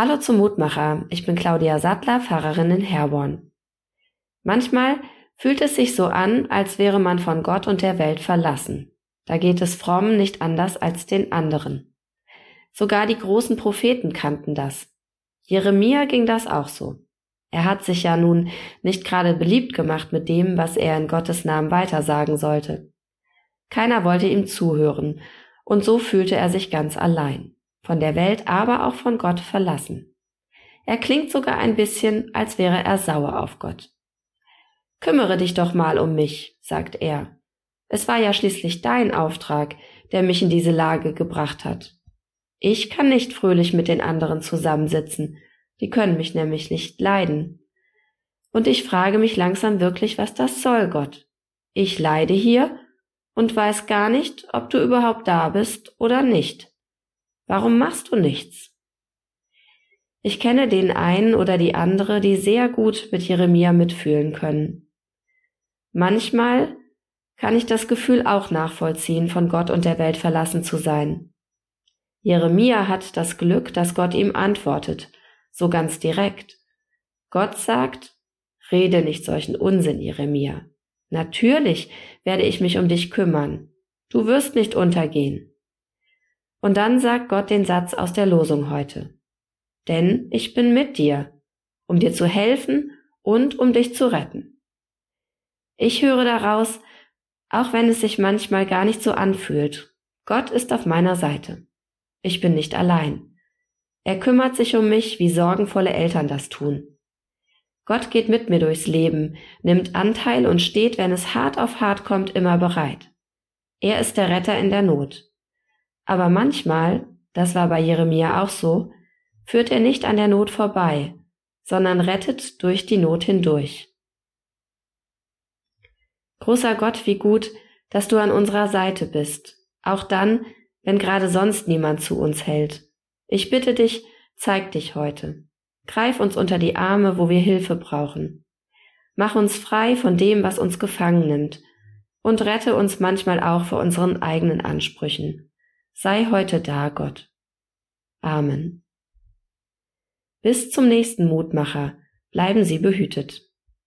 Hallo zum Mutmacher, ich bin Claudia Sattler, Pfarrerin in Herborn. Manchmal fühlt es sich so an, als wäre man von Gott und der Welt verlassen. Da geht es fromm nicht anders als den anderen. Sogar die großen Propheten kannten das. Jeremia ging das auch so. Er hat sich ja nun nicht gerade beliebt gemacht mit dem, was er in Gottes Namen weitersagen sollte. Keiner wollte ihm zuhören, und so fühlte er sich ganz allein von der Welt, aber auch von Gott verlassen. Er klingt sogar ein bisschen, als wäre er sauer auf Gott. Kümmere dich doch mal um mich, sagt er. Es war ja schließlich dein Auftrag, der mich in diese Lage gebracht hat. Ich kann nicht fröhlich mit den anderen zusammensitzen, die können mich nämlich nicht leiden. Und ich frage mich langsam wirklich, was das soll, Gott. Ich leide hier und weiß gar nicht, ob du überhaupt da bist oder nicht. Warum machst du nichts? Ich kenne den einen oder die andere, die sehr gut mit Jeremia mitfühlen können. Manchmal kann ich das Gefühl auch nachvollziehen, von Gott und der Welt verlassen zu sein. Jeremia hat das Glück, dass Gott ihm antwortet, so ganz direkt. Gott sagt, rede nicht solchen Unsinn, Jeremia. Natürlich werde ich mich um dich kümmern. Du wirst nicht untergehen. Und dann sagt Gott den Satz aus der Losung heute. Denn ich bin mit dir, um dir zu helfen und um dich zu retten. Ich höre daraus, auch wenn es sich manchmal gar nicht so anfühlt, Gott ist auf meiner Seite. Ich bin nicht allein. Er kümmert sich um mich, wie sorgenvolle Eltern das tun. Gott geht mit mir durchs Leben, nimmt Anteil und steht, wenn es hart auf hart kommt, immer bereit. Er ist der Retter in der Not. Aber manchmal, das war bei Jeremia auch so, führt er nicht an der Not vorbei, sondern rettet durch die Not hindurch. Großer Gott, wie gut, dass du an unserer Seite bist, auch dann, wenn gerade sonst niemand zu uns hält. Ich bitte dich, zeig dich heute. Greif uns unter die Arme, wo wir Hilfe brauchen. Mach uns frei von dem, was uns gefangen nimmt, und rette uns manchmal auch vor unseren eigenen Ansprüchen. Sei heute da, Gott. Amen. Bis zum nächsten Mutmacher. Bleiben Sie behütet.